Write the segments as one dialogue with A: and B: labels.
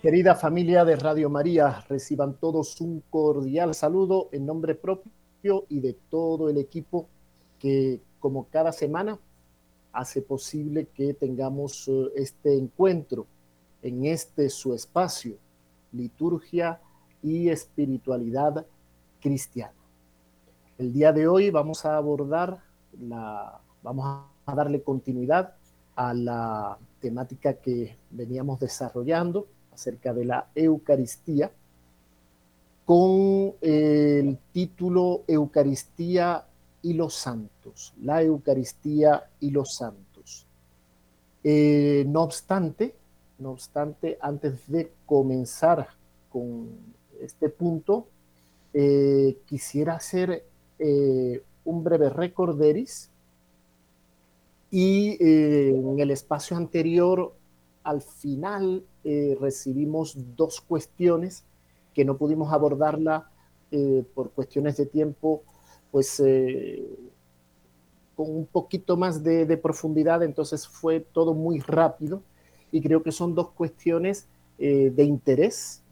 A: Querida familia de Radio María, reciban todos un cordial saludo en nombre propio y de todo el equipo que, como cada semana, hace posible que tengamos eh, este encuentro en este su espacio, liturgia y espiritualidad cristiana. El día de hoy vamos a abordar la, vamos a darle continuidad a la temática que veníamos desarrollando acerca de la Eucaristía con el título Eucaristía y los santos, la Eucaristía y los santos. Eh, no obstante, no obstante, antes de comenzar con este punto, eh, quisiera hacer eh, un breve recorderis y en el espacio anterior al final eh, recibimos dos cuestiones que no pudimos abordarla eh, por cuestiones de tiempo, pues eh, con un poquito más de, profundidad, entonces fue todo muy rápido y creo que son dos cuestiones de interés.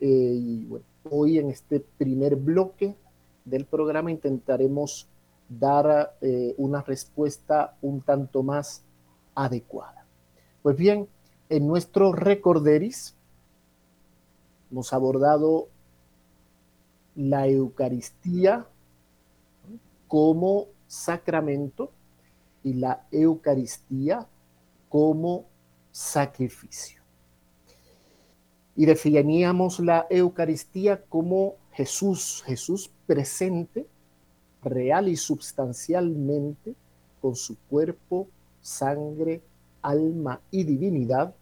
A: y hoy en este primer bloque del programa intentaremos dar una respuesta un tanto más adecuada. Pues bien, en nuestro recorderis hemos abordado la Eucaristía como sacramento y la Eucaristía como sacrificio. Y definíamos la Eucaristía como Jesús, Jesús presente, real y substancialmente, con su cuerpo, sangre, alma y divinidad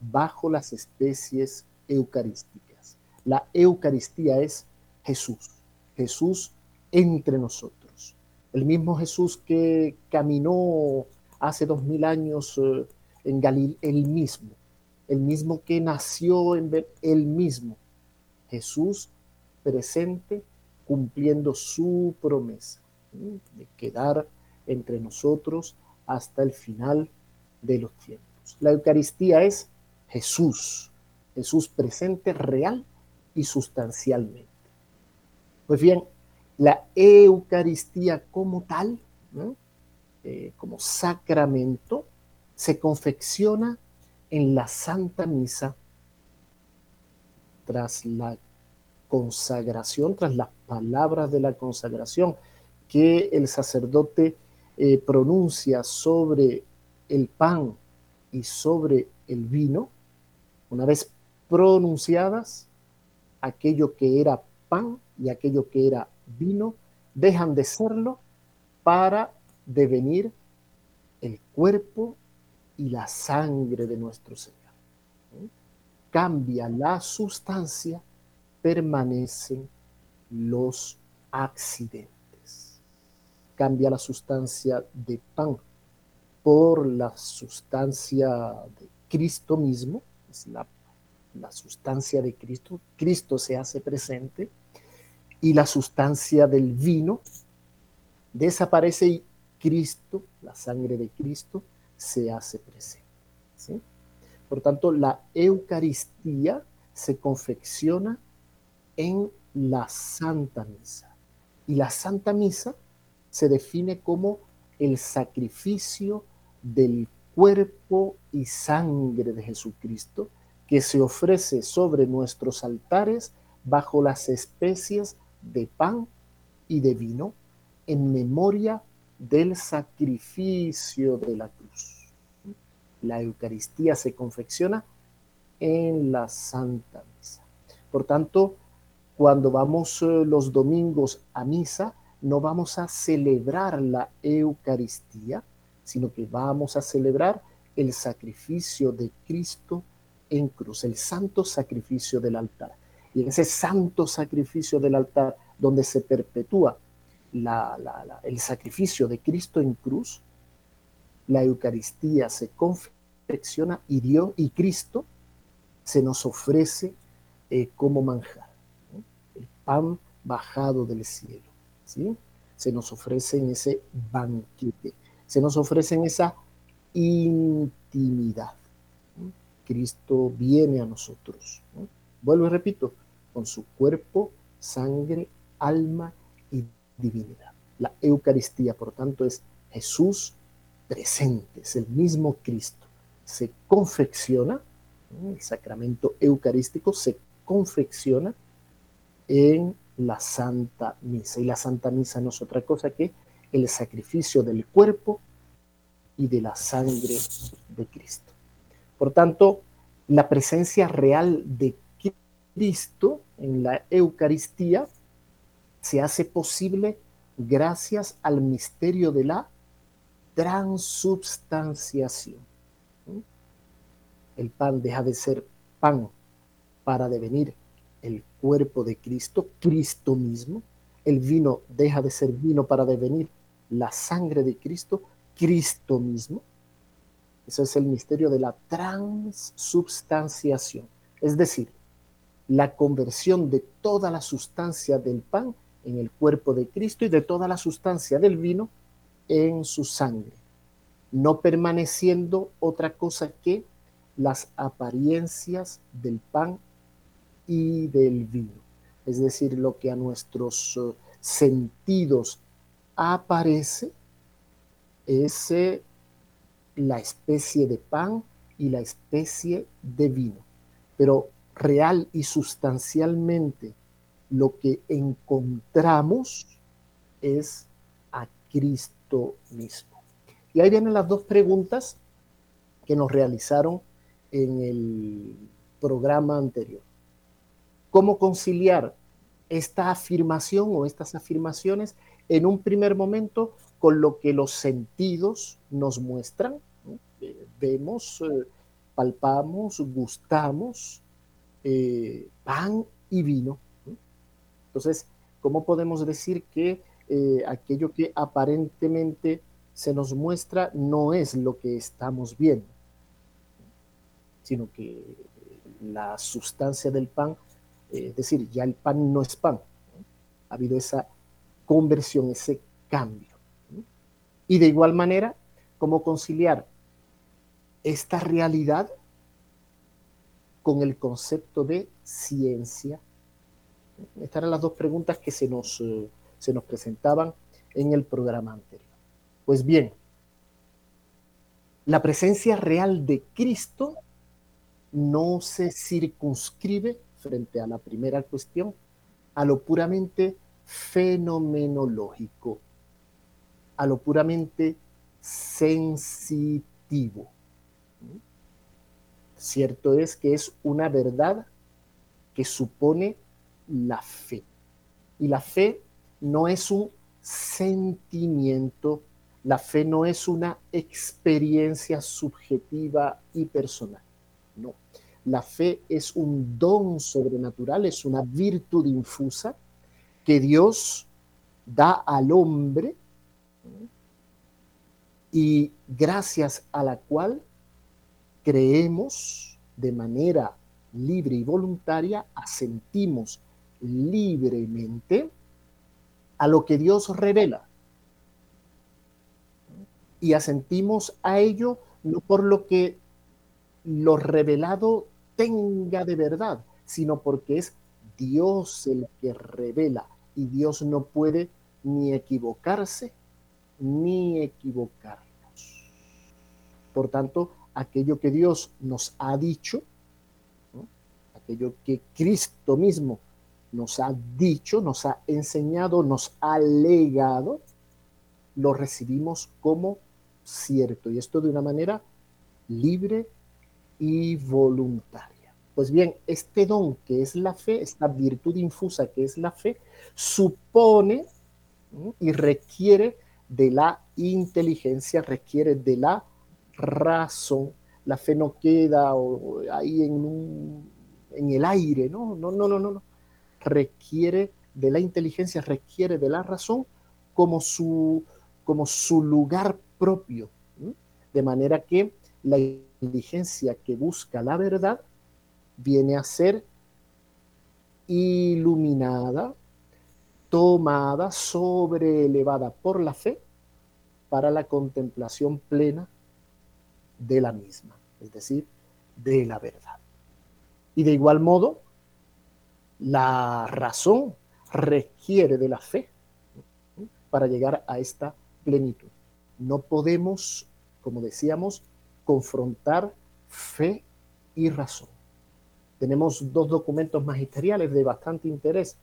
A: bajo las especies eucarísticas. La Eucaristía es Jesús, Jesús entre nosotros. El mismo Jesús que caminó hace dos mil años eh, en Galilea, el mismo, el mismo que nació en el mismo. Jesús presente cumpliendo su promesa de quedar entre nosotros hasta el final de los tiempos. La Eucaristía es Jesús, Jesús presente real y sustancialmente. Pues bien, la Eucaristía como tal, eh, como sacramento, se confecciona en la Santa Misa tras la consagración, tras las palabras de la consagración que el sacerdote eh, pronuncia sobre el pan y sobre el vino, una vez pronunciadas, aquello que era pan y aquello que era vino, dejan de serlo para devenir el cuerpo y la sangre de nuestro Señor. Cambia la sustancia, permanecen los accidentes. Cambia la sustancia de pan por la sustancia de Cristo mismo, es la, sustancia de Cristo, Cristo se hace presente, y la sustancia del vino desaparece y Cristo, la sangre de Cristo, se hace presente. Por tanto, la Eucaristía se confecciona en la Santa Misa. Y la Santa Misa se define como el sacrificio del cuerpo y sangre de Jesucristo que se ofrece sobre nuestros altares bajo las especies de pan y de vino en memoria del sacrificio de la cruz. La Eucaristía se confecciona en la Santa Misa. Por tanto, cuando vamos eh, los domingos a misa, no vamos a celebrar la Eucaristía, sino que vamos a celebrar el sacrificio de Cristo en cruz, el santo sacrificio del altar. Y en ese santo sacrificio del altar, donde se perpetúa el sacrificio de Cristo en cruz, la Eucaristía se confecciona y Dios y Cristo se nos ofrece eh, como manjar, el pan bajado del cielo. Se nos ofrece en ese banquete, se nos ofrece en esa intimidad Cristo viene a nosotros. Vuelvo y repito, con su cuerpo, sangre, alma y divinidad. La Eucaristía, por tanto, es Jesús presente, es el mismo Cristo. Se confecciona, el sacramento eucarístico se confecciona en la Santa Misa. Y la Santa Misa no es otra cosa que el sacrificio del cuerpo y de la sangre de Cristo. Por tanto, la presencia real de Cristo en la Eucaristía se hace posible gracias al misterio de la transubstanciación. El pan deja de ser pan para devenir el cuerpo de Cristo, Cristo mismo. El vino deja de ser vino para devenir la sangre de Cristo, Cristo mismo. Ese es el misterio de la transubstanciación. Es decir, la conversión de toda la sustancia del pan en el cuerpo de Cristo y de toda la sustancia del vino en su sangre, no permaneciendo otra cosa que las apariencias del pan y del vino. Es decir, lo que a nuestros eh, sentidos aparece es eh, la especie de pan y la especie de vino. Pero real y sustancialmente lo que encontramos es a Cristo mismo. Y ahí vienen las dos preguntas que nos realizaron en el programa anterior. ¿Cómo conciliar esta afirmación o estas afirmaciones en un primer momento con lo que los sentidos nos muestran? Eh, vemos, eh, palpamos, gustamos eh, pan y vino. Entonces, ¿cómo podemos decir que aquello que aparentemente se nos muestra no es lo que estamos viendo, sino que la sustancia del pan es decir, ya el pan no es pan. Ha habido esa conversión, ese cambio. Y de igual manera, ¿cómo conciliar esta realidad con el concepto de ciencia? Estas eran las dos preguntas que se nos, eh, se nos presentaban en el programa anterior. Pues bien, la presencia real de Cristo no se circunscribe frente a la primera cuestión, a lo puramente fenomenológico, a lo puramente sensitivo. Cierto es que es una verdad que supone la fe. Y la fe no es un sentimiento, la fe no es una experiencia subjetiva y personal. No, la fe es un don sobrenatural, es una virtud infusa que Dios da al hombre y gracias a la cual creemos de manera libre y voluntaria, asentimos libremente a lo que Dios revela. Y asentimos a ello no por lo que lo revelado tenga de verdad, sino porque es Dios el que revela y Dios no puede ni equivocarse ni equivocarnos. Por tanto, aquello que Dios nos ha dicho, aquello que Cristo mismo nos ha dicho, nos ha enseñado, nos ha legado, lo recibimos como cierto y esto de una manera libre y voluntaria. Pues bien, este don que es la fe, esta virtud infusa que es la fe, supone y requiere de la inteligencia, requiere de la razón. La fe no queda ahí en, el aire, ¿no? No, no, no, no, no. Requiere de la inteligencia, requiere de la razón como su, como su lugar propio. De manera que la inteligencia que busca la verdad viene a ser iluminada, tomada, elevada por la fe para la contemplación plena de la misma. Es decir, de la verdad. Y de igual modo, la razón requiere de la fe para llegar a esta plenitud. No podemos, como decíamos, confrontar fe y razón. Tenemos dos documentos magisteriales de bastante interés,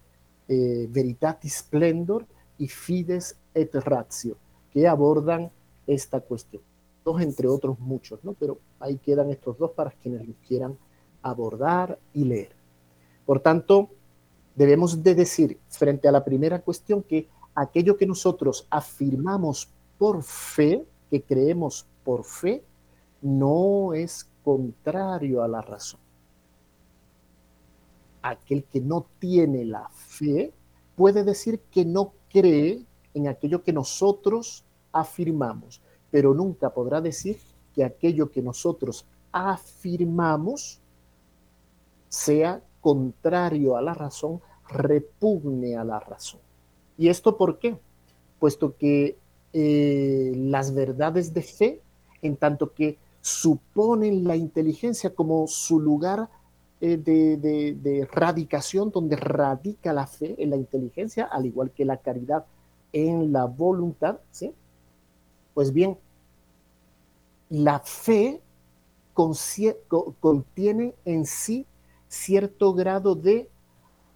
A: eh, Veritatis Splendor y Fides et Ratio, que abordan esta cuestión. Dos entre otros muchos, ¿no? Pero ahí quedan estos dos para quienes los quieran abordar y leer. Por tanto, debemos de decir frente a la primera cuestión que aquello que nosotros afirmamos por fe, que creemos por fe, no es contrario a la razón. Aquel que no tiene la fe puede decir que no cree en aquello que nosotros afirmamos, pero nunca podrá decir que aquello que nosotros afirmamos sea contrario a la razón, repugne a la razón. ¿Y esto por qué? Puesto que eh, las verdades de fe, en tanto que suponen la inteligencia como su lugar eh, de, de, radicación, donde radica la fe en la inteligencia, al igual que la caridad en la voluntad, ¿sí? Pues bien, la fe contiene en sí cierto grado de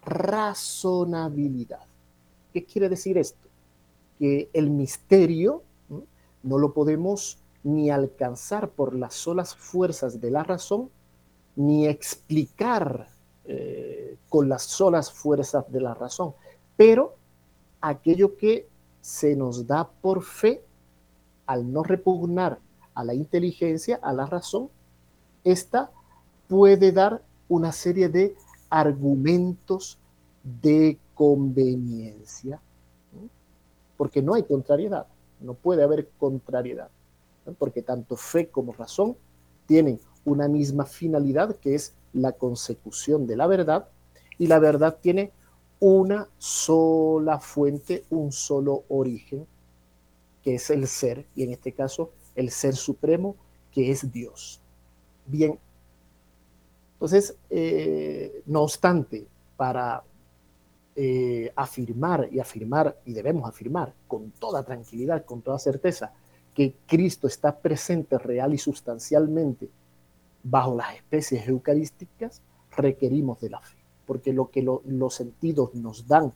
A: razonabilidad. ¿Qué quiere decir esto? Que el misterio no lo podemos ni alcanzar por las solas fuerzas de la razón, ni explicar eh, con las solas fuerzas de la razón, pero aquello que se nos da por fe, al no repugnar a la inteligencia, a la razón, esta puede dar una serie de argumentos de conveniencia, porque no hay contrariedad, no puede haber contrariedad, porque tanto fe como razón tienen una misma finalidad que es la consecución de la verdad, y la verdad tiene una sola fuente, un solo origen, que es el ser, y en este caso el ser supremo, que es Dios. Bien, entonces, eh, no obstante, para eh, afirmar y afirmar, y debemos afirmar con toda tranquilidad, con toda certeza, que Cristo está presente real y sustancialmente bajo las especies eucarísticas, requerimos de la fe, porque lo que los sentidos nos dan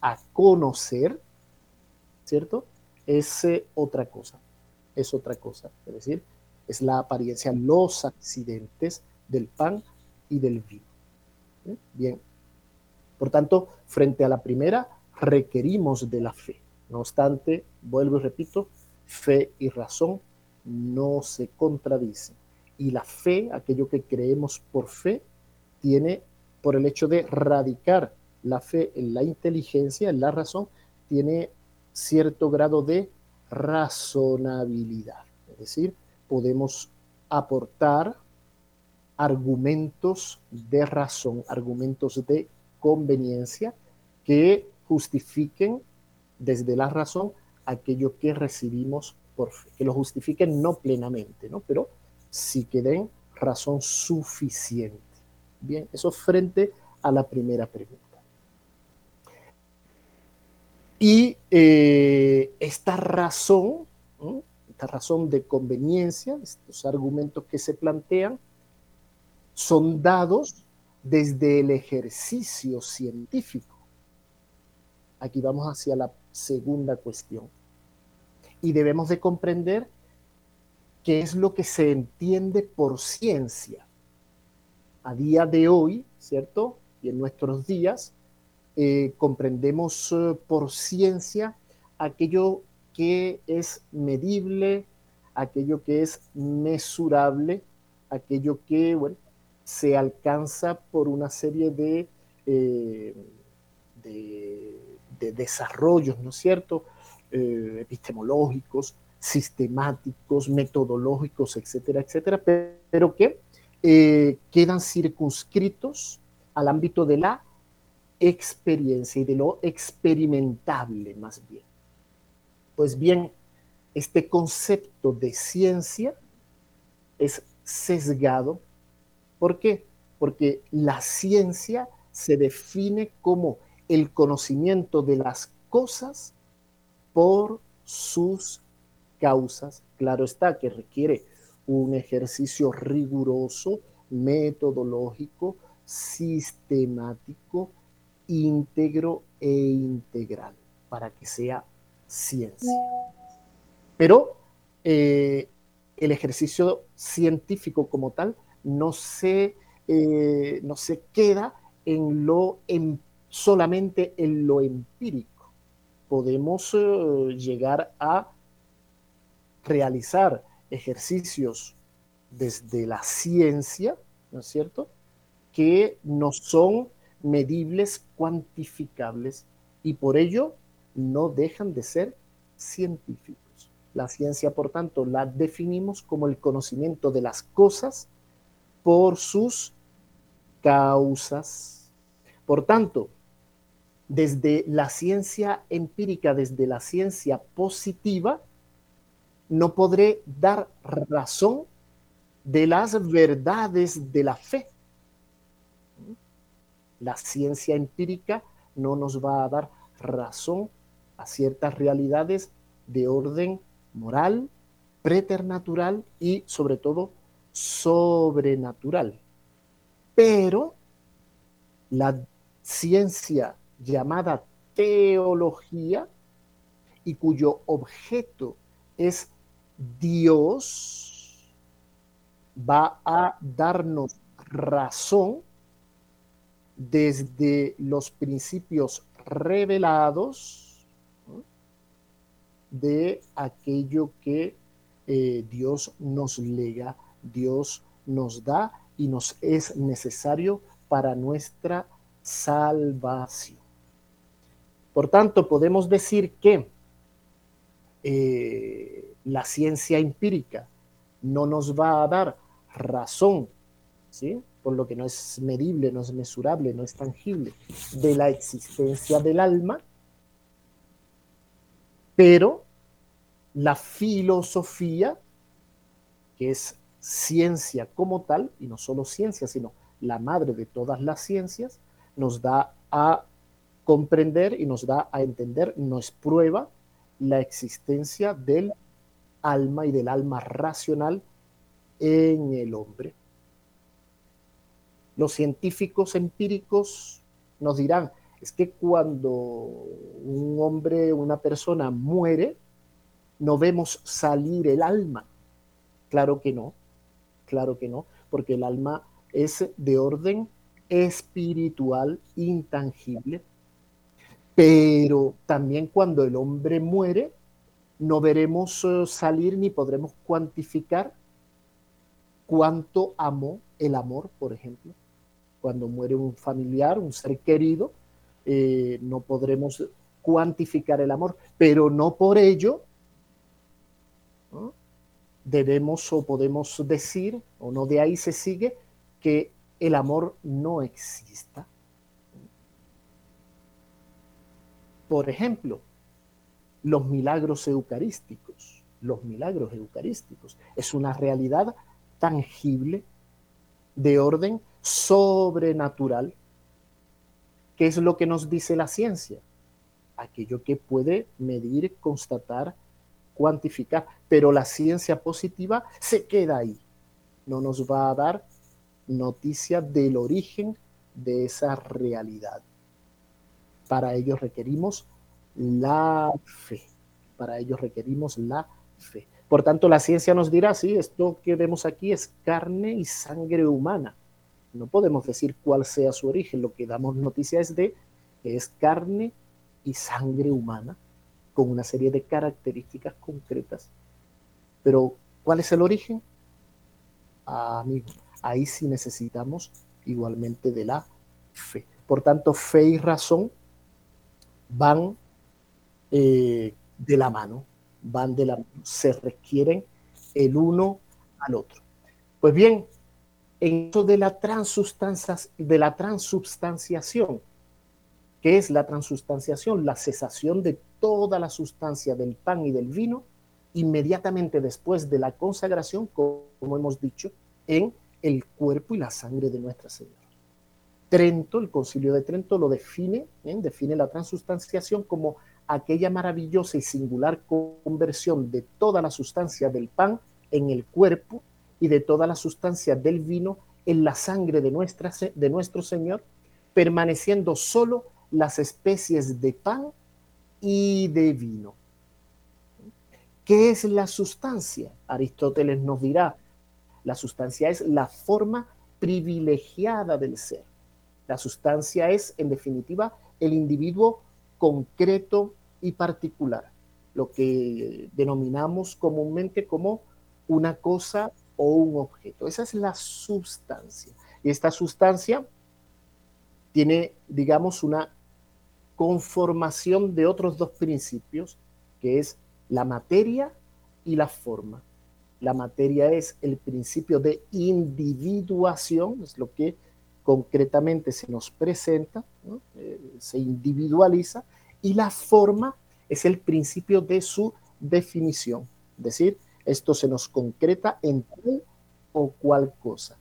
A: a conocer, ¿cierto? Es otra cosa, es otra cosa, es decir, es la apariencia, los accidentes del pan y del vino. Bien, por tanto, frente a la primera, requerimos de la fe. No obstante, vuelvo y repito, fe y razón no se contradicen. Y la fe, aquello que creemos por fe, tiene, por el hecho de radicar la fe en la inteligencia, en la razón, tiene cierto grado de razonabilidad. Es decir, podemos aportar argumentos de razón, argumentos de conveniencia que justifiquen desde la razón aquello que recibimos por fe, que lo justifiquen no plenamente, ¿no? pero sí que den razón suficiente. Bien, eso frente a la primera pregunta. Y eh, esta razón, esta razón de conveniencia, estos argumentos que se plantean, son dados desde el ejercicio científico. Aquí vamos hacia la segunda cuestión. Y debemos de comprender qué es lo que se entiende por ciencia. A día de hoy, ¿cierto? Y en nuestros días, eh, comprendemos eh, por ciencia aquello que es medible, aquello que es mesurable, aquello que, bueno, se alcanza por una serie de, eh, de, desarrollos, ¿no es cierto?, epistemológicos, sistemáticos, metodológicos, etcétera, etcétera, pero que eh, quedan circunscritos al ámbito de la experiencia y de lo experimentable más bien. Pues bien, este concepto de ciencia es sesgado ¿Por qué? Porque la ciencia se define como el conocimiento de las cosas por sus causas. Claro está que requiere un ejercicio riguroso, metodológico, sistemático, íntegro e integral para que sea ciencia. Pero eh, el ejercicio científico como tal no se, eh, no se queda en lo solamente en lo empírico. Podemos eh, llegar a realizar ejercicios desde la ciencia, ¿no es cierto?, que no son medibles, cuantificables y por ello no dejan de ser científicos. La ciencia, por tanto, la definimos como el conocimiento de las cosas por sus causas. Por tanto, desde la ciencia empírica, desde la ciencia positiva, no podré dar razón de las verdades de la fe. La ciencia empírica no nos va a dar razón a ciertas realidades de orden moral, preternatural y sobre todo sobrenatural. Pero la ciencia llamada teología y cuyo objeto es Dios, va a darnos razón desde los principios revelados de aquello que eh, Dios nos lega, Dios nos da y nos es necesario para nuestra salvación. Por tanto, podemos decir que eh, la ciencia empírica no nos va a dar razón, ¿sí? por lo que no es medible, no es mesurable, no es tangible, de la existencia del alma, pero la filosofía, que es ciencia como tal, y no solo ciencia, sino la madre de todas las ciencias, nos da a comprender y nos da a entender, nos prueba la existencia del alma y del alma racional en el hombre. Los científicos empíricos nos dirán, es que cuando un hombre, una persona muere, no vemos salir el alma. Claro que no, claro que no, porque el alma es de orden espiritual intangible. Pero también cuando el hombre muere, no veremos eh, salir ni podremos cuantificar cuánto amó el amor, por ejemplo. Cuando muere un familiar, un ser querido, eh, no podremos cuantificar el amor, pero no por ello debemos o podemos decir, o no de ahí se sigue, que el amor no exista. Por ejemplo, los milagros eucarísticos. Los milagros eucarísticos es una realidad tangible de orden sobrenatural ¿Qué es lo que nos dice la ciencia? Aquello que puede medir, constatar, cuantificar. Pero la ciencia positiva se queda ahí. No nos va a dar noticia del origen de esa realidad. Para ello requerimos la fe. Para ello requerimos la fe. Por tanto, la ciencia nos dirá, sí, esto que vemos aquí es carne y sangre humana no podemos decir cuál sea su origen, lo que damos noticia es de que es carne y sangre humana con una serie de características concretas. Pero, ¿cuál es el origen? Ah, amigo, ahí sí necesitamos igualmente de la fe. Por tanto, fe y razón van eh, de la mano, van de la se requieren el uno al otro. Pues bien, en eso de la, de la transubstanciación. ¿Qué es la transubstanciación? La cesación de toda la sustancia del pan y del vino inmediatamente después de la consagración, como hemos dicho, en el cuerpo y la sangre de Nuestra Señora. Trento, el concilio de Trento lo define, define la transustanciación como aquella maravillosa y singular conversión de toda la sustancia del pan en el cuerpo y de toda la sustancia del vino en la sangre de, nuestra, de nuestro Señor, permaneciendo solo las especies de pan y de vino. ¿Qué es la sustancia? Aristóteles nos dirá, la sustancia es la forma privilegiada del ser. La sustancia es, en definitiva, el individuo concreto y particular, lo que denominamos comúnmente como una cosa o un objeto. Esa es la sustancia. Y esta sustancia tiene, digamos, una conformación de otros dos principios, que es la materia y la forma. La materia es el principio de individuación, es lo que concretamente se nos presenta, eh, se individualiza, y la forma es el principio de su definición, es decir, esto se nos concreta en tal o cual cosa.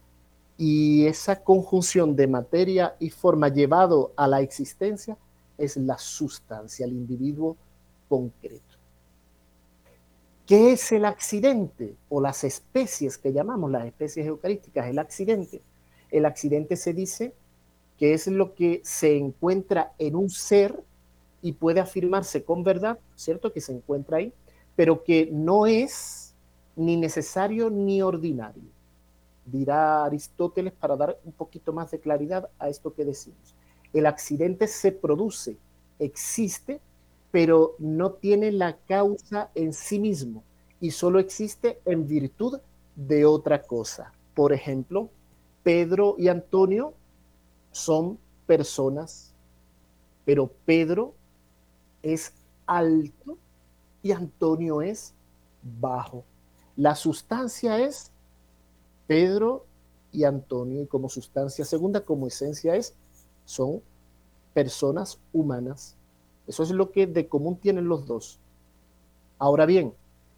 A: Y esa conjunción de materia y forma llevado a la existencia es la sustancia, el individuo concreto. ¿Qué es el accidente o las especies que llamamos las especies eucarísticas? El accidente. El accidente se dice que es lo que se encuentra en un ser y puede afirmarse con verdad, ¿cierto? Que se encuentra ahí, pero que no es ni necesario ni ordinario. Dirá Aristóteles para dar un poquito más de claridad a esto que decimos. El accidente se produce, existe, pero no tiene la causa en sí mismo y solo existe en virtud de otra cosa. Por ejemplo, Pedro y Antonio son personas, pero Pedro es alto y Antonio es bajo. La sustancia es Pedro y Antonio y como sustancia segunda, como esencia es, son personas humanas eso es lo que de común tienen los dos. Ahora bien,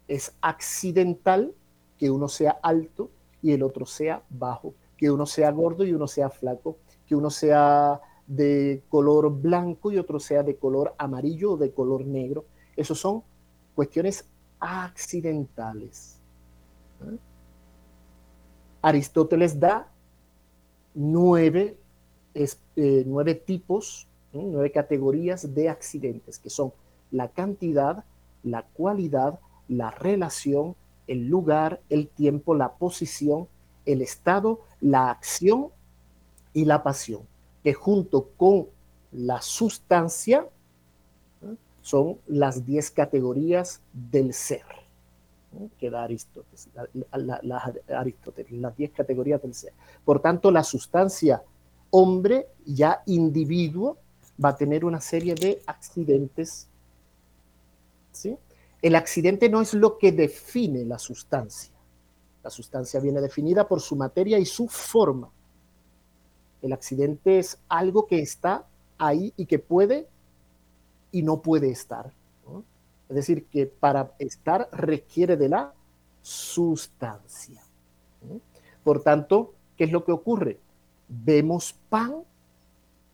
A: es accidental que uno sea alto y el otro sea bajo, que uno sea gordo y uno sea flaco, que uno sea de color blanco y otro sea de color amarillo o de color negro. Esos son cuestiones accidentales. ¿eh? Aristóteles da nueve, eh, nueve tipos nueve categorías de accidentes, que son la cantidad, la cualidad, la relación, el lugar, el tiempo, la posición, el estado, la acción y la pasión, que junto con la sustancia son las diez categorías del ser, que da Aristóteles, las diez categorías del ser. Por tanto, la sustancia hombre, ya individuo, va a tener una serie de accidentes. ¿sí? El accidente no es lo que define la sustancia. La sustancia viene definida por su materia y su forma. El accidente es algo que está ahí y que puede y no puede estar. Es decir, que para estar requiere de la sustancia. Por tanto, ¿qué es lo que ocurre? Vemos pan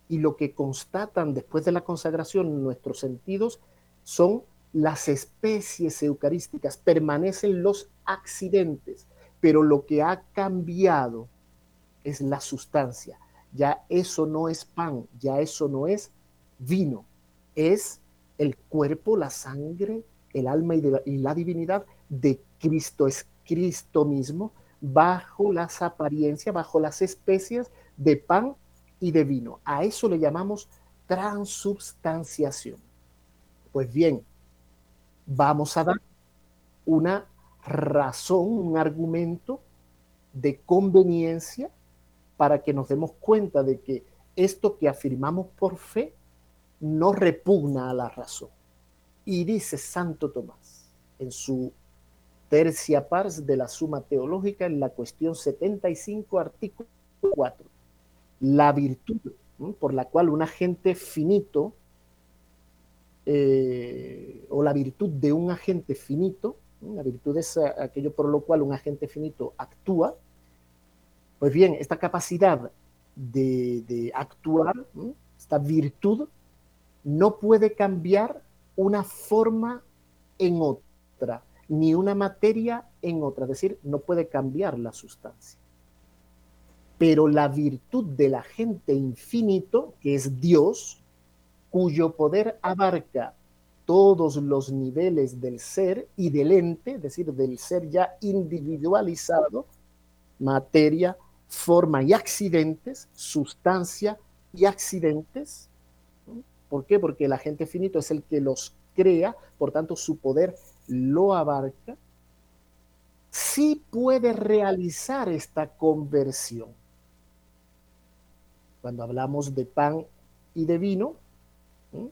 A: y lo que constatan después de la consagración nuestros sentidos son las especies eucarísticas, permanecen los accidentes, pero lo que ha cambiado es la sustancia. Ya eso no es pan, ya eso no es vino, es el cuerpo, la sangre, el alma y, la divinidad de Cristo, es Cristo mismo, bajo las apariencias, bajo las especies de pan y de vino. A eso le llamamos transubstanciación. Pues bien, vamos a dar una razón, un argumento de conveniencia para que nos demos cuenta de que esto que afirmamos por fe no repugna a la razón. Y dice Santo Tomás en su tercia pars de la Suma Teológica en la cuestión 75, artículo 4 la virtud por la cual un agente finito eh, o la virtud de un agente finito, la virtud es aquello por lo cual un agente finito actúa, Pues bien, esta capacidad de, actuar, esta virtud, no puede cambiar una forma en otra, ni una materia en otra, es decir, no puede cambiar la sustancia. Pero la virtud del agente infinito, que es Dios, cuyo poder abarca todos los niveles del ser y del ente, es decir, del ser ya individualizado, materia, forma y accidentes, sustancia y accidentes. ¿Por qué? Porque el agente finito es el que los crea, por tanto su poder lo abarca. Sí puede realizar esta conversión. Cuando hablamos de pan y de vino,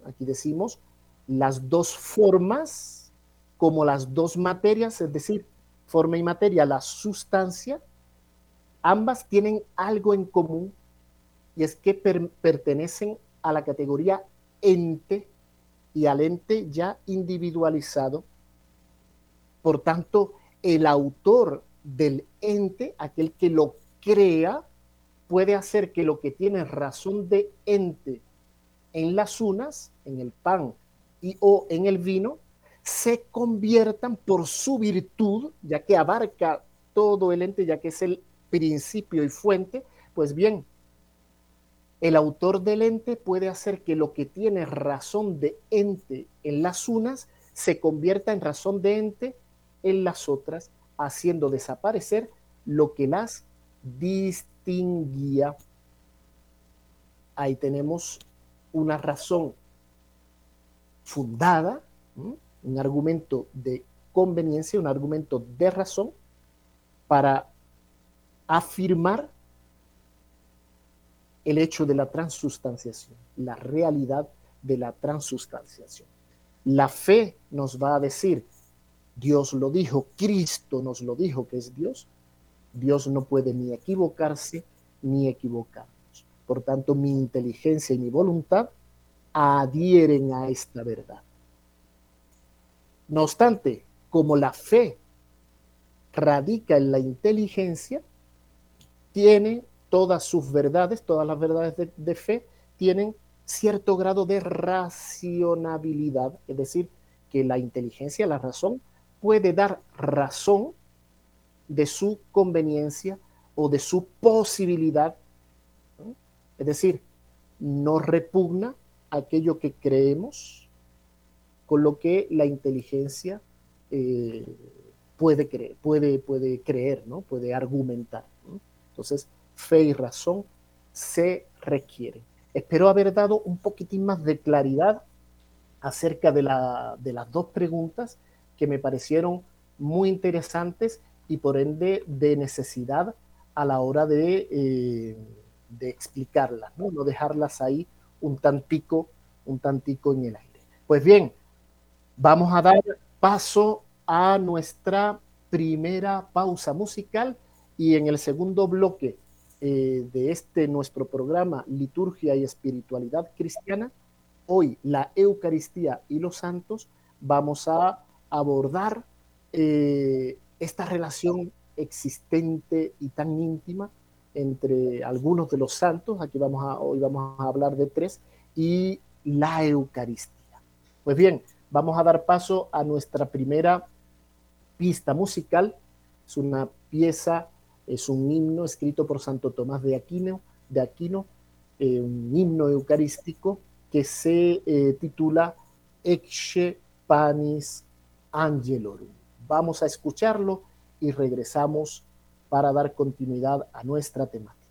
A: aquí decimos las dos formas como las dos materias, es decir, forma y materia, la sustancia, ambas tienen algo en común y es que pertenecen a la categoría ente y al ente ya individualizado. Por tanto, el autor del ente, aquel que lo crea, puede hacer que lo que tiene razón de ente en las unas, en el pan y o en el vino, se conviertan por su virtud, ya que abarca todo el ente, ya que es el principio y fuente, pues bien, el autor del ente puede hacer que lo que tiene razón de ente en las unas se convierta en razón de ente en las otras, haciendo desaparecer lo que las distinguía. Ahí tenemos una razón fundada, un argumento de conveniencia, un argumento de razón para afirmar el hecho de la transustanciación, la realidad de la transustanciación. La fe nos va a decir, Dios lo dijo, Cristo nos lo dijo que es Dios. Dios no puede ni equivocarse ni equivocarnos. Por tanto, mi inteligencia y mi voluntad adhieren a esta verdad. No obstante, como la fe radica en la inteligencia, tiene todas sus verdades, todas las verdades de, fe, tienen cierto grado de racionabilidad, es decir, que la inteligencia, la razón, puede dar razón de su conveniencia o de su posibilidad. Es decir, no repugna aquello que creemos con lo que la inteligencia eh, puede, creer, puede, puede creer, ¿no? puede argumentar. Entonces, fe y razón se requieren. Espero haber dado un poquitín más de claridad acerca de, la, de las dos preguntas que me parecieron muy interesantes y por ende de necesidad a la hora de, eh, explicarlas, ¿no? no dejarlas ahí un tantico, un tantico en el aire. Pues bien, vamos a dar paso a nuestra primera pausa musical y en el segundo bloque eh, de este nuestro programa Liturgia y Espiritualidad Cristiana, hoy la Eucaristía y los santos, vamos a abordar eh, esta relación existente y tan íntima entre algunos de los santos, aquí vamos a, hoy vamos a hablar de tres, y la Eucaristía. Pues bien, vamos a dar paso a nuestra primera pista musical, es una pieza es un himno escrito por Santo Tomás de Aquino, eh, un himno eucarístico que se eh, titula Ecce Panis Angelorum. Vamos a escucharlo y regresamos para dar continuidad a nuestra temática.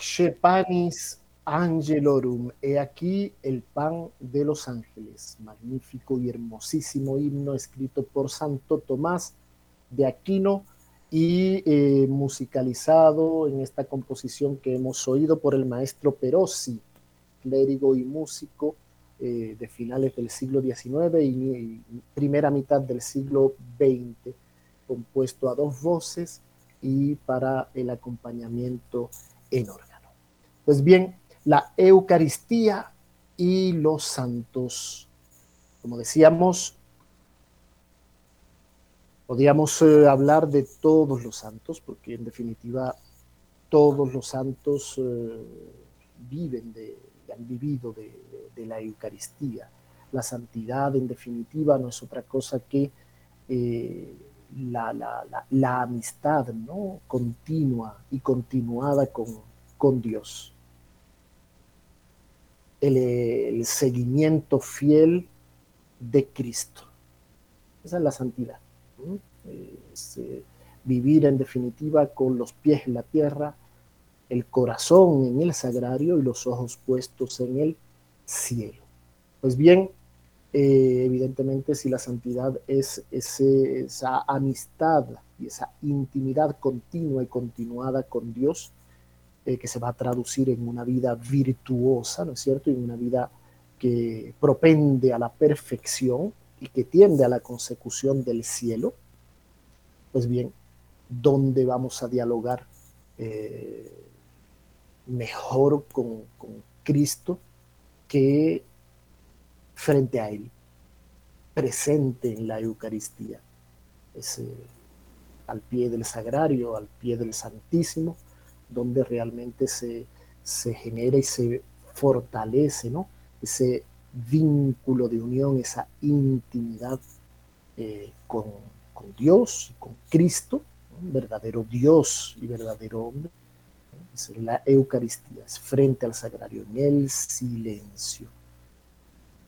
A: Exepanis Angelorum, he aquí el pan de los ángeles, magnífico y hermosísimo himno escrito por Santo Tomás de Aquino y eh, musicalizado en esta composición que hemos oído por el maestro Perossi, clérigo y músico eh, de finales del siglo XIX y, primera mitad del siglo XX, compuesto a dos voces y para el acompañamiento en órgano. Pues bien, la Eucaristía y los santos. Como decíamos, podríamos eh, hablar de todos los santos, porque en definitiva todos los santos eh, viven de, han vivido de, la Eucaristía. La santidad, en definitiva, no es otra cosa que eh, la, la, amistad ¿no? continua y continuada con, con Dios el, seguimiento fiel de Cristo. Esa es la santidad. Eh, vivir en definitiva con los pies en la tierra, el corazón en el sagrario y los ojos puestos en el cielo. Pues bien, eh, evidentemente si la santidad es esa amistad y esa intimidad continua y continuada con Dios, eh, que se va a traducir en una vida virtuosa, ¿no es cierto? Y una vida que propende a la perfección y que tiende a la consecución del cielo. Pues bien, ¿dónde vamos a dialogar eh, mejor con, Cristo que frente a Él, presente en la Eucaristía? Al pie del sagrario, al pie del Santísimo, donde realmente se, genera y se fortalece ¿no? ese vínculo de unión, esa intimidad eh, con, Dios, con Cristo, verdadero Dios y verdadero hombre. Es la Eucaristía, es frente al sagrario, en el silencio,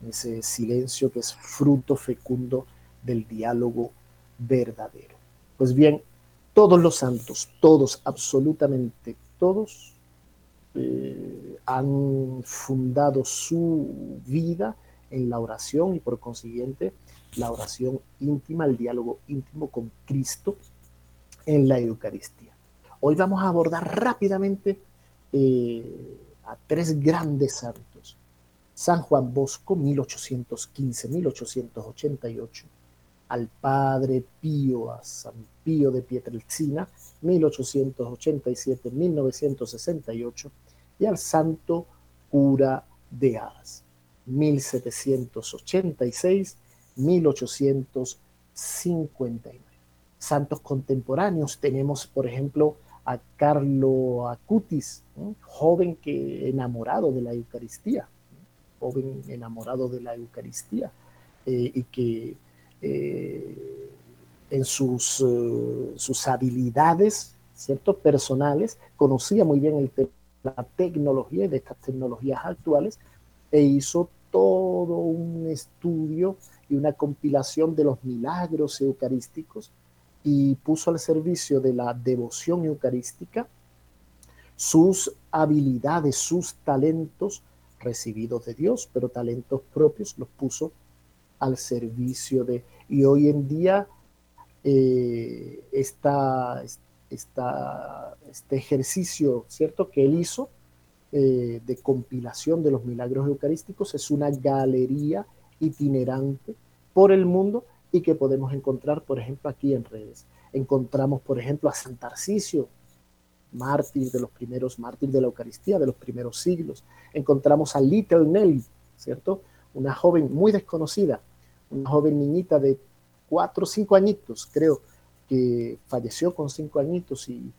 A: ese silencio que es fruto fecundo del diálogo verdadero. Pues bien, todos los santos, todos, absolutamente todos, eh, han fundado su vida en la oración y por consiguiente la oración íntima, el diálogo íntimo con Cristo en la Eucaristía. Hoy vamos a abordar rápidamente eh, a tres grandes santos. San Juan Bosco, 1815-1888 al padre Pío, a San Pío de Pietrelcina, 1887-1968, y al santo cura de Ars, 1786-1859. Santos contemporáneos tenemos, por ejemplo, a Carlo Acutis, joven que enamorado de la Eucaristía, joven enamorado de la Eucaristía, eh, y que eh, en sus, eh, sus habilidades, ¿cierto? Personales, conocía muy bien la tecnología de estas tecnologías actuales e hizo todo un estudio y una compilación de los milagros eucarísticos y puso al servicio de la devoción eucarística sus habilidades, sus talentos recibidos de Dios, pero talentos propios los puso al servicio de... Y hoy en día eh, esta, este ejercicio, ¿cierto?, que él hizo eh, de compilación de los milagros eucarísticos es una galería itinerante por el mundo y que podemos encontrar, por ejemplo, aquí en redes. Encontramos, por ejemplo, a San Tarcisio, mártir de los primeros, mártir de la Eucaristía, de los primeros siglos. Encontramos a Little Nelly, ¿cierto? Una joven muy desconocida, una joven niñita de cuatro o cinco añitos, creo, que falleció con cinco añitos y,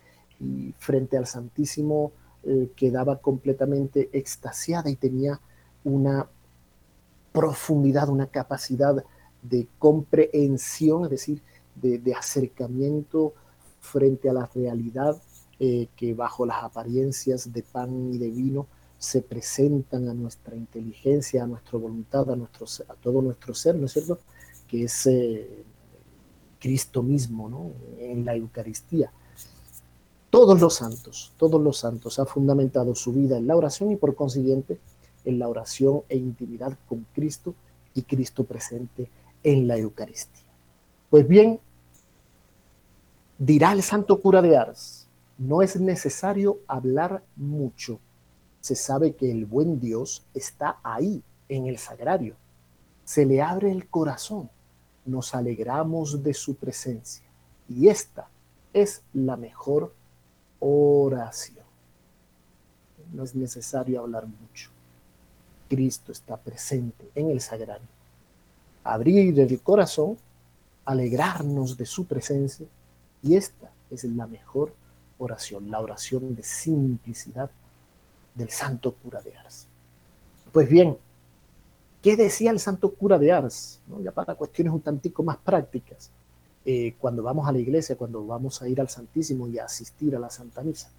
A: frente al Santísimo eh, quedaba completamente extasiada y tenía una profundidad, una capacidad de comprensión, es decir, de, acercamiento frente a la realidad eh, que bajo las apariencias de pan y de vino se presentan a nuestra inteligencia, a nuestra voluntad, a, nuestro, a todo nuestro ser, ¿no es cierto? Que es eh, Cristo mismo, ¿no? En la Eucaristía. todos los santos, todos los santos, ha fundamentado su vida en la oración y por consiguiente en la oración e intimidad con Cristo y Cristo presente en la Eucaristía. Pues bien, dirá el santo cura de Ars, no es necesario hablar mucho. Se sabe que el buen Dios está ahí, en el sagrario. Se le abre el corazón, nos alegramos de su presencia. Y esta es la mejor oración. No es necesario hablar mucho. Cristo está presente en el sagrario. Abrir el corazón, alegrarnos de su presencia y esta es la mejor oración, la oración de simplicidad del santo cura de Ars. Pues bien, ¿qué decía el santo cura de Ars? Ya para cuestiones un tantico más prácticas. Eh, cuando vamos a la iglesia, cuando vamos a ir al Santísimo y a asistir a la Santa Misa.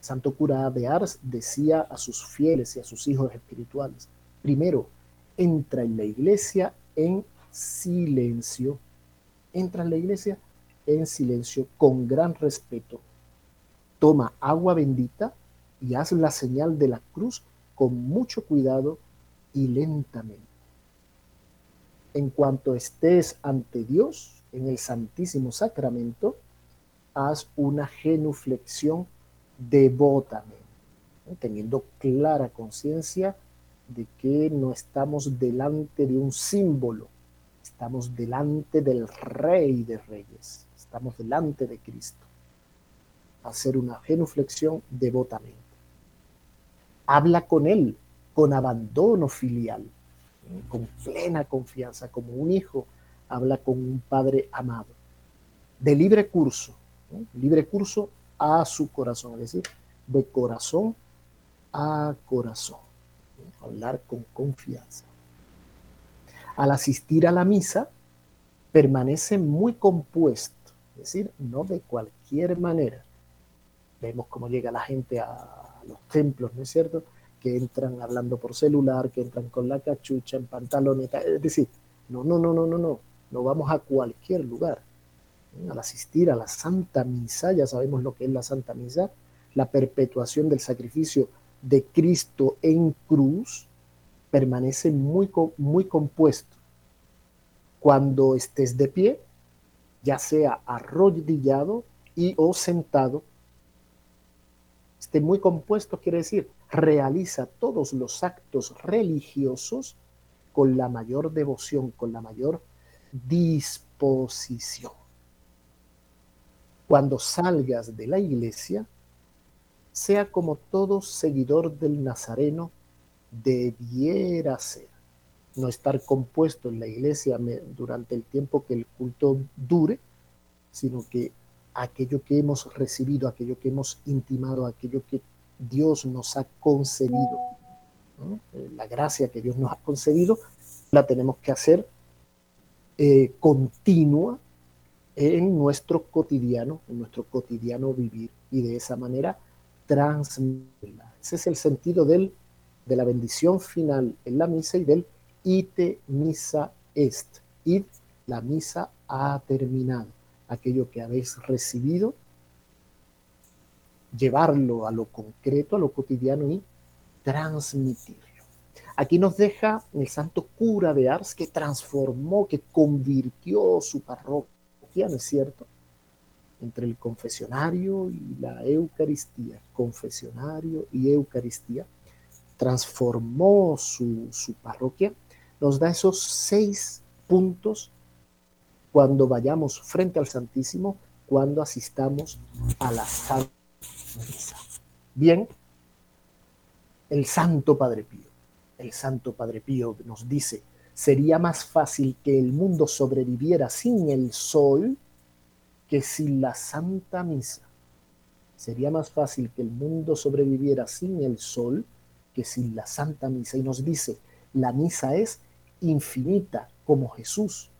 A: Santo cura de Ars decía a sus fieles y a sus hijos espirituales, primero, entra en la iglesia en silencio, entra en la iglesia en silencio, con gran respeto, toma agua bendita y haz la señal de la cruz con mucho cuidado y lentamente. En cuanto estés ante Dios, en el Santísimo Sacramento, haz una genuflexión devotamente, teniendo clara conciencia de que no estamos delante de un símbolo, estamos delante del Rey de Reyes, estamos delante de Cristo. Hacer una genuflexión devotamente. Habla con Él con abandono filial, con plena confianza, como un hijo habla con un padre amado. De libre curso, libre curso a su corazón, es decir, de corazón a corazón. Hablar con confianza. Al asistir a la misa, permanece muy compuesto, es decir, no de cualquier manera. Vemos cómo llega la gente a los templos, ¿no es cierto? Que entran hablando por celular, que entran con la cachucha, en pantaloneta, es decir, no, no, no, no, no, no no vamos a cualquier lugar. Al asistir a la Santa Misa, ya sabemos lo que es la Santa Misa, la perpetuación del sacrificio de Cristo en cruz, permanece muy, muy compuesto. Cuando estés de pie, ya sea arrodillado y o sentado, esté muy compuesto quiere decir realiza todos los actos religiosos con la mayor devoción, con la mayor disposición. Cuando salgas de la iglesia, sea como todo seguidor del Nazareno debiera ser. No estar compuesto en la iglesia durante el tiempo que el culto dure, sino que aquello que hemos recibido, aquello que hemos intimado, aquello que Dios nos ha concedido, eh, la gracia que Dios nos ha concedido, la tenemos que hacer eh, continua en nuestro cotidiano, en nuestro cotidiano vivir y de esa manera transmitirla. Ese es el sentido del, de la bendición final en la misa y del ite misa est. Id, la misa ha terminado. Aquello que habéis recibido, llevarlo a lo concreto, a lo cotidiano y transmitir. Aquí nos deja el santo cura de Ars que transformó, que convirtió su parroquia, ¿no es cierto? Entre el confesionario y la Eucaristía, confesionario y Eucaristía, transformó su, su parroquia, nos da esos seis puntos cuando vayamos frente al Santísimo, cuando asistamos a la Santa Misa. Bien, el Santo Padre Pío el Santo Padre Pío nos dice, sería más fácil que el mundo sobreviviera sin el sol que sin la Santa Misa. Sería más fácil que el mundo sobreviviera sin el sol que sin la Santa Misa. Y nos dice, la misa es infinita como Jesús.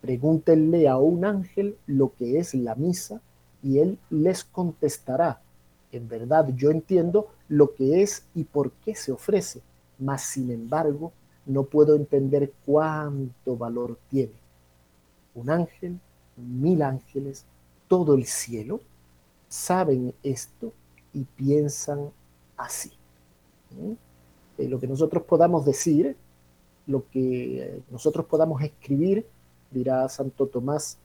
A: Pregúntenle a un ángel lo que es la misa y él les contestará. En verdad yo entiendo lo que es y por qué se ofrece mas sin embargo no puedo entender cuánto valor tiene. Un ángel, mil ángeles, todo el cielo, saben esto y piensan así. Eh, lo que nosotros podamos decir, lo que nosotros podamos escribir, dirá Santo Tomás,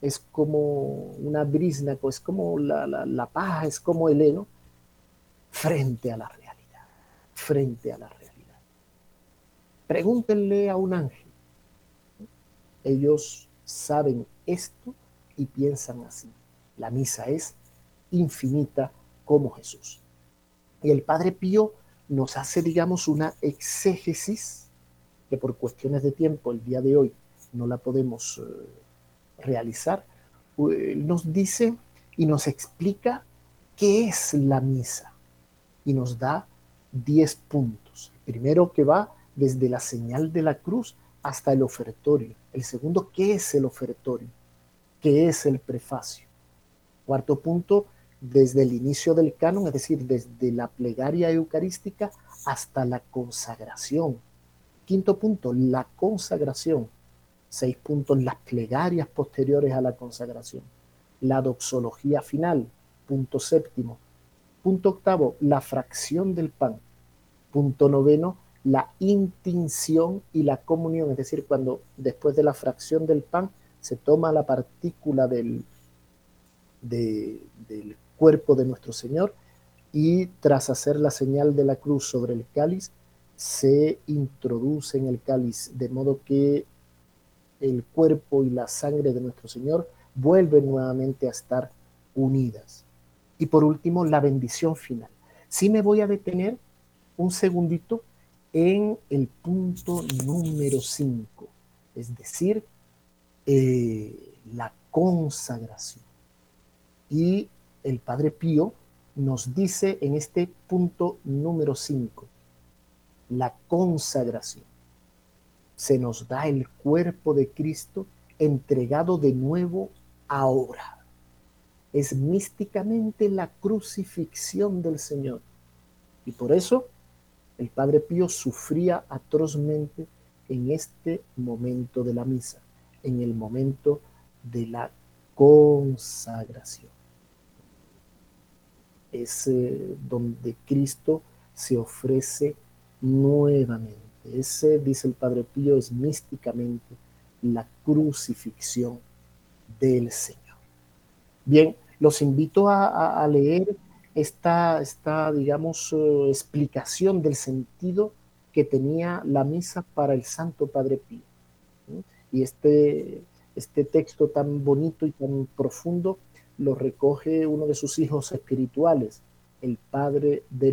A: es como una brisna, es como la, la paja, es como el heno, frente a la realidad, frente a la realidad. Pregúntenle a un ángel. Ellos saben esto y piensan así. La misa es infinita como Jesús. Y el Padre Pío nos hace, digamos, una exégesis que por cuestiones de tiempo el día de hoy no la podemos eh, realizar. Nos dice y nos explica qué es la misa y nos da 10 puntos. El primero que va desde la señal de la cruz hasta el ofertorio. El segundo, ¿qué es el ofertorio? ¿Qué es el prefacio? Cuarto punto, desde el inicio del canon, es decir, desde la plegaria eucarística hasta la consagración. Quinto punto, la consagración. Seis puntos, las plegarias posteriores a la consagración. La doxología final. Punto séptimo. Punto octavo, la fracción del pan. Punto noveno, la intinción y la comunión, es decir, cuando después de la fracción del pan se toma la partícula del, del cuerpo de nuestro Señor y tras hacer la señal de la cruz sobre el cáliz, se introduce en el cáliz, de modo que el cuerpo y la sangre de nuestro Señor vuelven nuevamente a estar unidas. Y por último, la bendición final. Sí me voy a detener un segundito en el punto número 5, es decir, eh, la consagración. Y el Padre Pío nos dice en este punto número 5, la consagración. Se nos da el cuerpo de Cristo entregado de nuevo ahora. Es místicamente la crucifixión del Señor. Y por eso el Padre Pío sufría atrozmente en este momento de la misa, en el momento de la consagración. Es eh, donde Cristo se ofrece nuevamente. Ese, dice el Padre Pío, es místicamente la crucifixión del Señor. Bien, los invito a leer esta, esta digamos, eh, explicación del sentido que tenía la misa para el Santo Padre Pío. Y este, este texto tan bonito y tan profundo lo recoge uno de sus hijos espirituales, el padre de,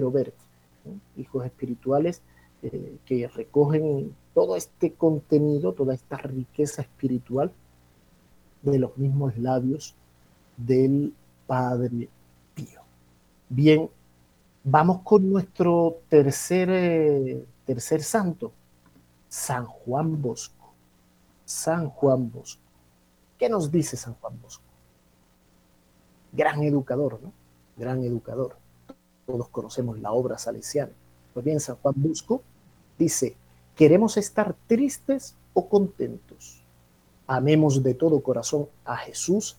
A: Robert, hijos espirituales eh, que recogen todo este contenido, toda esta riqueza espiritual de los mismos labios del Padre Bien, vamos con nuestro tercer, eh, tercer santo, San Juan Bosco. San Juan Bosco. ¿Qué nos dice San Juan Bosco? Gran educador, ¿no? Gran educador. Todos conocemos la obra salesiana. Pues bien, San Juan Bosco dice, queremos estar tristes o contentos. Amemos de todo corazón a Jesús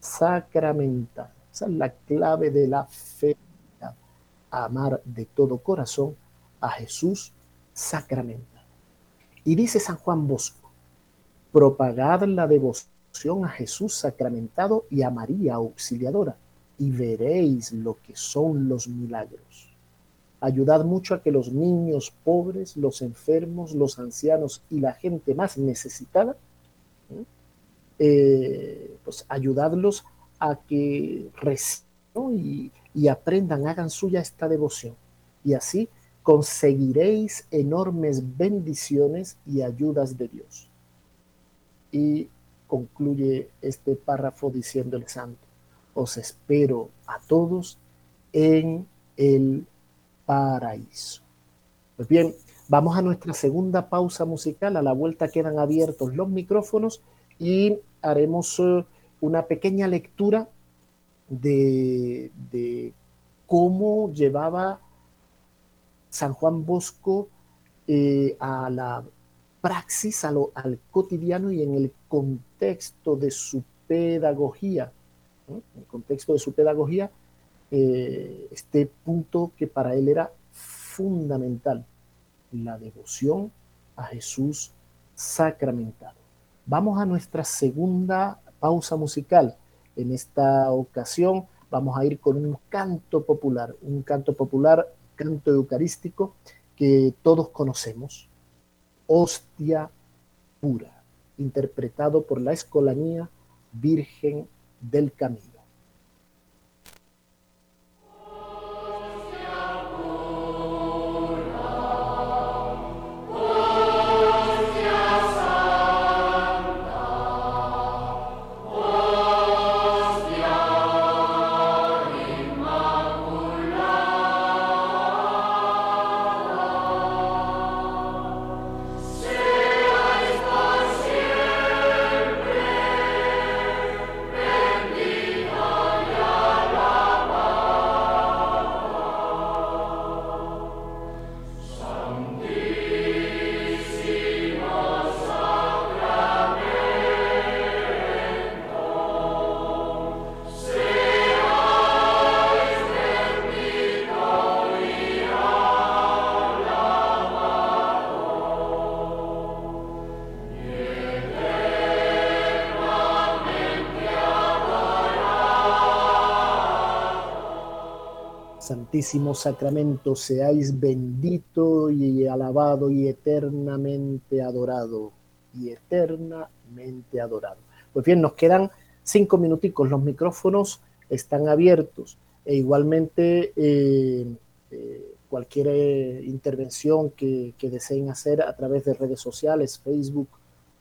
A: sacramentado esa es la clave de la fe. Amar de todo corazón a Jesús sacramentado. Y dice San Juan Bosco, propagad la devoción a Jesús sacramentado y a María auxiliadora, y veréis lo que son los milagros. Ayudad mucho a que los niños pobres, los enfermos, los ancianos y la gente más necesitada, eh, pues ayudadlos a que reciban y, aprendan, hagan suya esta devoción. Y así conseguiréis enormes bendiciones y ayudas de Dios. Y concluye este párrafo diciendo el santo, os espero a todos en el paraíso. Pues bien, vamos a nuestra segunda pausa musical. A la vuelta quedan abiertos los micrófonos y haremos eh, una pequeña lectura de, cómo llevaba San Juan Bosco eh, a la praxis, al cotidiano y en el contexto de su pedagogía en el contexto de su pedagogía, eh, este punto que para él era fundamental, la devoción a Jesús sacramentado. Vamos a nuestra segunda pausa musical. En esta ocasión vamos a ir con un canto popular, un canto popular, canto eucarístico que todos conocemos, Hostia Pura, interpretado por la Escolanía Virgen del Camino. Santísimo Sacramento, seáis bendito y alabado y eternamente adorado, y eternamente adorado. Pues bien, nos quedan cinco minuticos, los micrófonos están abiertos e igualmente eh, eh, cualquier eh, intervención que, que, deseen hacer a través de redes sociales, Facebook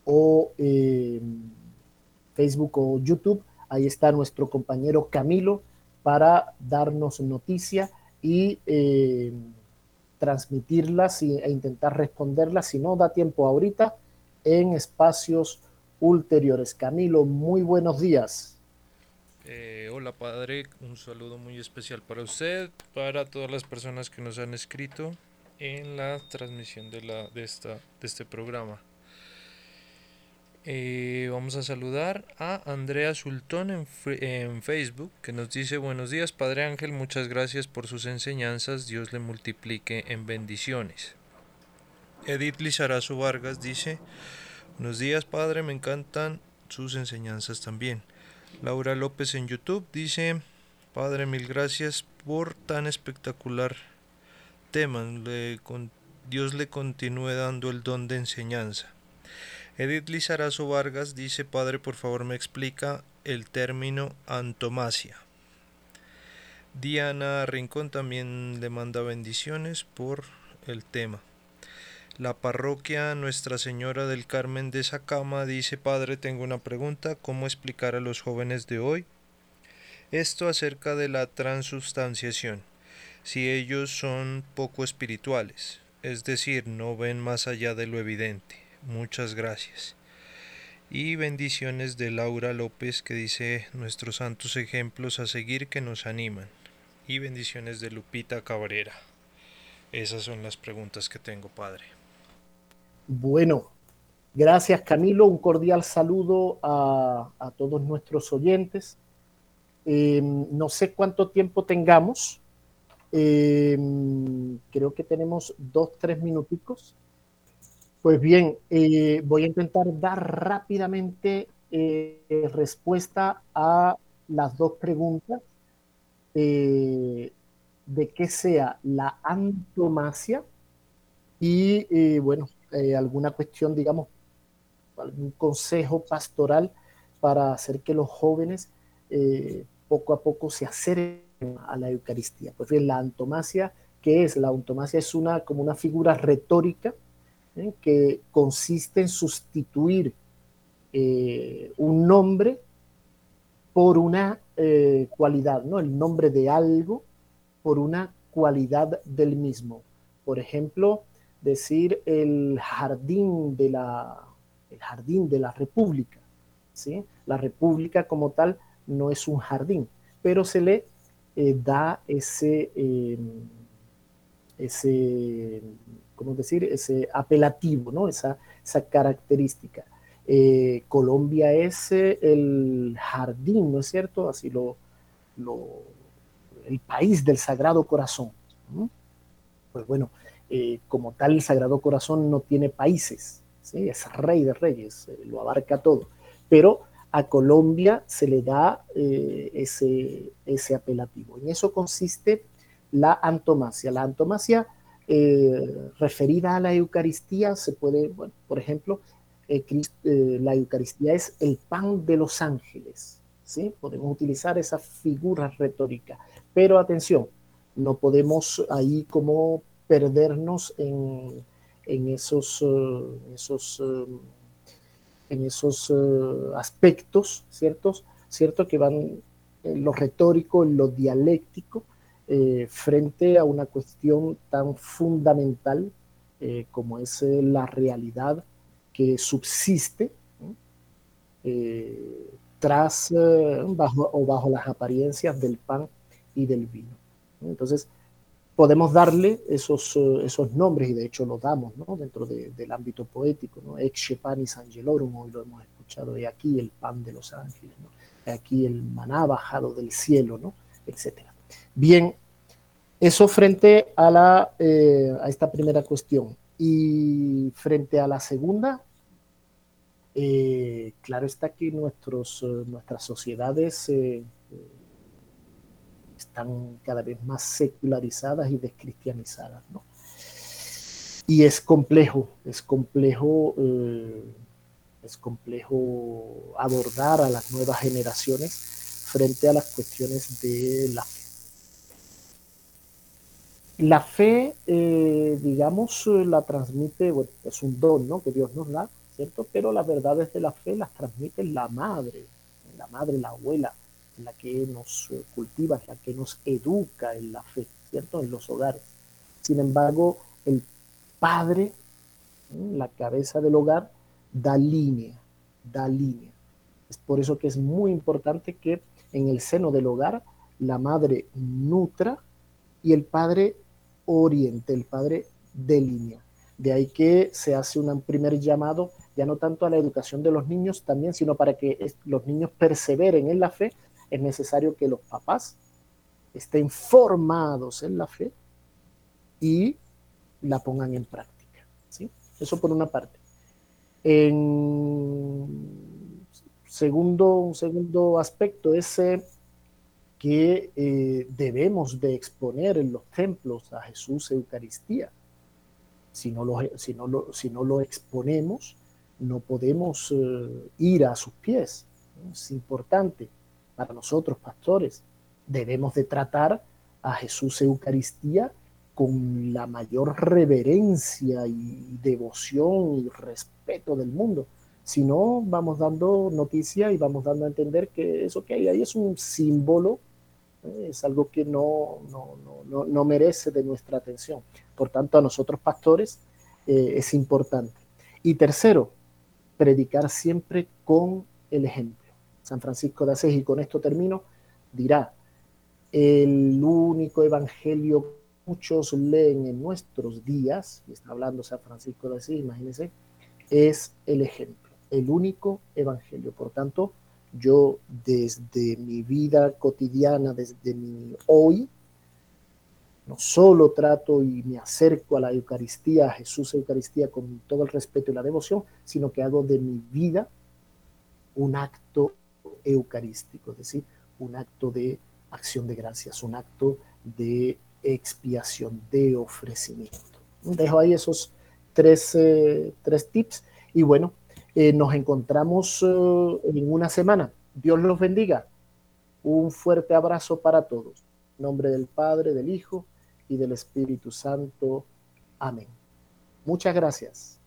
A: o Facebook o YouTube, ahí está nuestro compañero Camilo para darnos noticia y eh, transmitirlas e intentar responderlas, si no da tiempo ahorita, en espacios ulteriores. Camilo, muy buenos días.
B: Eh, hola padre, un saludo muy especial para usted, para todas las personas que nos han escrito en la transmisión de, la, de, esta, de este programa. Eh, vamos a saludar a Andrea Sultón en, en, Facebook que nos dice buenos días Padre Ángel, muchas gracias por sus enseñanzas, Dios le multiplique en bendiciones. Edith Lizarazo Vargas dice buenos días Padre, me encantan sus enseñanzas también. Laura López en YouTube dice Padre, mil gracias por tan espectacular tema, Dios le continúe dando el don de enseñanza. Edith Lizarazo Vargas dice, Padre, por favor me explica el término antomasia. Diana Rincón también le manda bendiciones por el tema. La parroquia Nuestra Señora del Carmen de Sacama dice, Padre, tengo una pregunta, ¿cómo explicar a los jóvenes de hoy esto acerca de la transustanciación? Si ellos son poco espirituales, es decir, no ven más allá de lo evidente. Muchas gracias. Y bendiciones de Laura López que dice nuestros santos ejemplos a seguir que nos animan. Y bendiciones de Lupita Cabrera. Esas son las preguntas que tengo, Padre.
A: Bueno, gracias Camilo. Un cordial saludo a, todos nuestros oyentes. Em, no sé cuánto tiempo tengamos. Em, creo que tenemos dos, tres minuticos. Pues bien, eh, voy a intentar dar rápidamente eh, respuesta a las dos preguntas eh, de qué sea la antomasia y, bueno, alguna cuestión, digamos, algún consejo pastoral para hacer que los jóvenes poco a poco se acerquen a la Eucaristía. Pues bien, la antomasia, ¿qué es? La antomasia es una, como una figura retórica ¿eh? que consiste en sustituir eh, un nombre por una eh, cualidad, ¿no? El nombre de algo por una cualidad del mismo. Por ejemplo, decir el jardín de la, el jardín de la República. ¿sí? La República como tal no es un jardín, pero se le da ese, ese ¿cómo decir? Ese apelativo, ¿no? Esa, esa característica. Eh, Colombia es eh, el jardín, ¿no es cierto? Así lo, el país del Sagrado Corazón. Pues bueno, eh, como tal, el Sagrado Corazón no tiene países, es rey de reyes, lo abarca todo. Pero a Colombia se le da ese, ese apelativo. En eso consiste la antomasia. La antomasia referida a la Eucaristía se puede, bueno, por ejemplo, eh, eh, la Eucaristía es el pan de los ángeles. ¿sí? Podemos utilizar esa figura retórica. Pero atención, no podemos ahí como perdernos en, esos, eh, esos, en esos aspectos, ¿ciertos? ¿cierto? Que van en lo retórico, en lo dialéctico, frente a una cuestión tan fundamental como es la realidad que subsiste eh, tras eh, bajo, o bajo las apariencias del pan y del vino. Entonces, podemos darle esos, eh, esos nombres, y de hecho lo damos dentro del ámbito poético, ¿no? Ecce panis angelorum, hoy lo hemos escuchado, y aquí el pan de los ángeles, aquí el maná bajado del cielo, ¿no? etc. Bien, eso frente a, la, a esta primera cuestión. Y frente a la segunda, eh, claro está que nuestros, eh, nuestras sociedades eh, están cada vez más secularizadas y descristianizadas. ¿no? Y es complejo, es complejo, es complejo abordar a las nuevas generaciones frente a las cuestiones de la. La fe, digamos, la transmite, bueno, es un don ¿no? que Dios nos da, ¿cierto? Pero las verdades de la fe las transmite la madre, la madre, la abuela, la que nos cultiva, la que nos educa en la fe, ¿cierto? En los hogares. Sin embargo, el padre, la cabeza del hogar, da línea, da línea. Es por eso que es muy importante que en el seno del hogar la madre nutra y el padre oriente, el padre delinea. De ahí que se hace un primer llamado ya no tanto a la educación de los niños también, sino para que los niños perseveren en la fe, es necesario que los papás estén formados en la fe y la pongan en práctica. ¿sí? Eso por una parte. En segundo, un segundo aspecto es que eh, debemos de exponer en los templos a Jesús Eucaristía. Si no lo, si no lo, si no lo exponemos, no podemos eh, ir a sus pies. Es importante para nosotros, pastores. Debemos de tratar a Jesús Eucaristía con la mayor reverencia y devoción y respeto del mundo. Si no, vamos dando noticia y vamos dando a entender que eso que hay ahí es un símbolo. Es algo que no, no, merece de nuestra atención. Por tanto, a nosotros pastores eh, es importante. Y tercero, predicar siempre con el ejemplo. San Francisco de Asís, y con esto termino, dirá, el único evangelio que muchos leen en nuestros días, y está hablando San Francisco de Asís, imagínense, es el ejemplo, el único evangelio. Por tanto, yo desde mi vida cotidiana, desde mi hoy, no solo trato y me acerco a la Eucaristía, a Jesús Eucaristía con todo el respeto y la devoción, sino que hago de mi vida un acto eucarístico, es decir, un acto de acción de gracias, un acto de expiación, de ofrecimiento. Dejo ahí esos tres, eh, tips y bueno, eh, nos encontramos eh, en una semana. Dios los bendiga. Un fuerte abrazo para todos. En nombre del Padre, del Hijo y del Espíritu Santo. Amén. Muchas gracias.